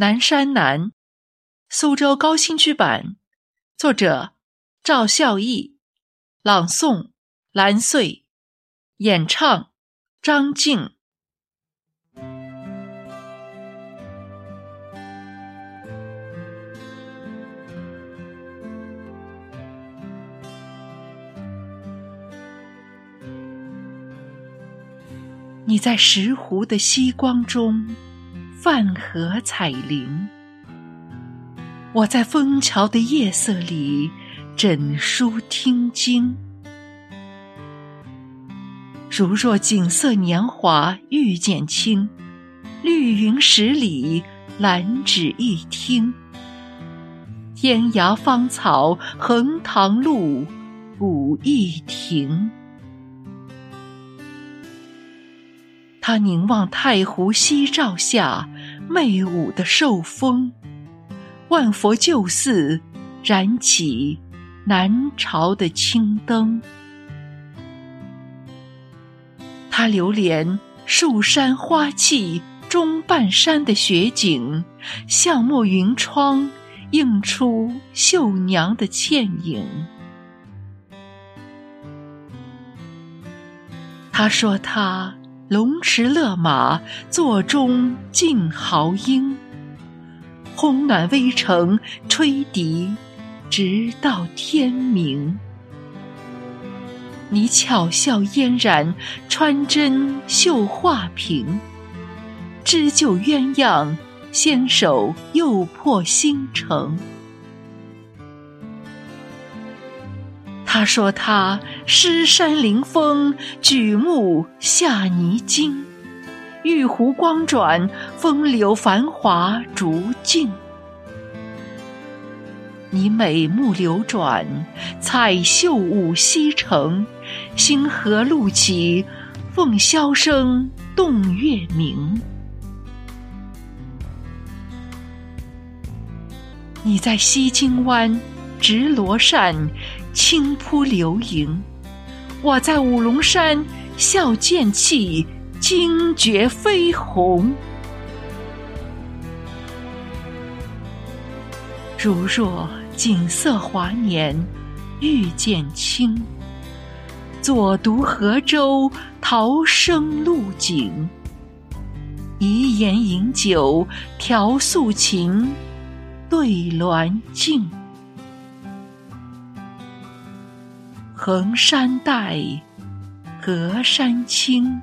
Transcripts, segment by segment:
南山南，苏州高新区版，作者赵孝义，朗诵蓝穗，演唱张静。你在石湖的曦光中泛荷彩铃，我在枫桥的夜色里枕书听经。如若锦瑟年华遇见卿，绿云十里，兰芷一听。天涯芳草，横塘路，古驿亭。他凝望太湖夕照下媚舞的寿风，万佛旧寺燃起南朝的青灯。他留恋树山花气中半山的雪景，巷陌云窗映出绣娘的倩影。他说他。龙池勒马，座中尽豪英。烘暖微城，吹笛，直到天明。你巧笑嫣然，穿针绣画屏，织就鸳鸯，纤手又破星城。他说：“他诗山临风，举目下泥津；玉壶光转，风流繁华逐尽。你美目流转，彩袖舞西城；星河露起，凤箫声动月明。你在西京湾执罗扇。”轻扑流萤，我在五龙山笑剑气，惊觉飞鸿。如若锦瑟华年遇见卿，左独河州，桃生露井。遗言饮酒，调素琴，对鸾镜。横山黛，隔山青，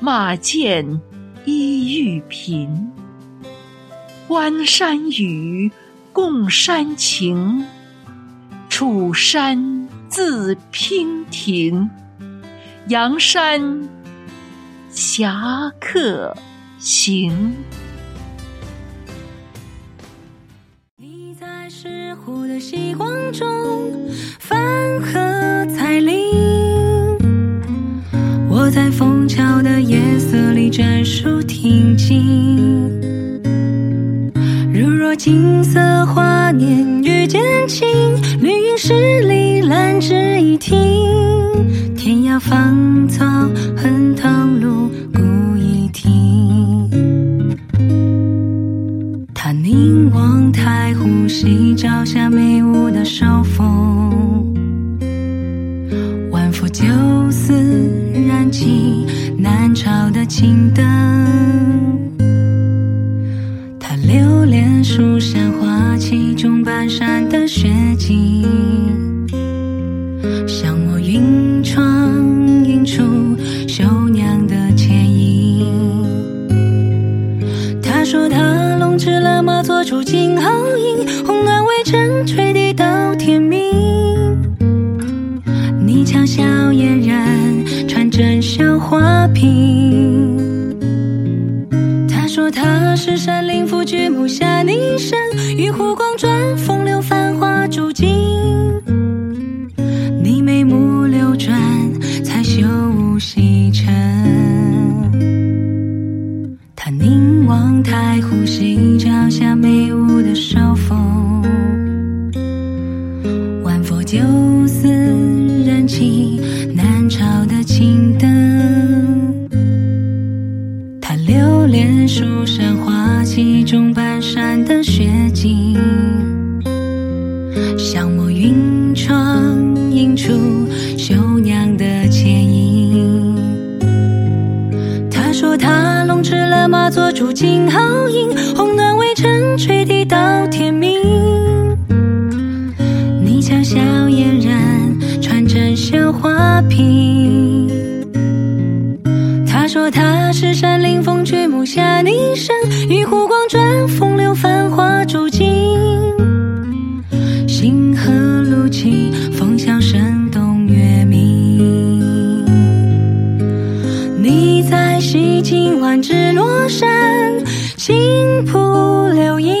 马见衣玉贫。关山雨，共山情，楚山自娉婷。阳山侠客行。你在石湖的曦光中云十里，兰芷一庭。天涯芳草，横塘路。夕照下眉舞的手风，万佛旧寺燃起南朝的青灯。中半山的雪景，像我云窗映出绣娘的倩影。他说他龙驰了马，做出惊豪英。红鸾微尘，吹笛到天明。你巧笑嫣然，穿针绣花屏。他说他是山林府，举目下，湖光转，风景，像抹云窗映出绣娘的倩影。他说他龙吃了马，做主金好饮，红暖微尘垂地到天浦流影。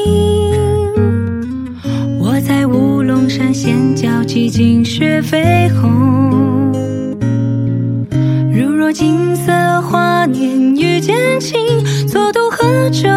我在乌龙山仙脚，寂静雪飞红。如若锦瑟华年遇见卿，坐渡河舟，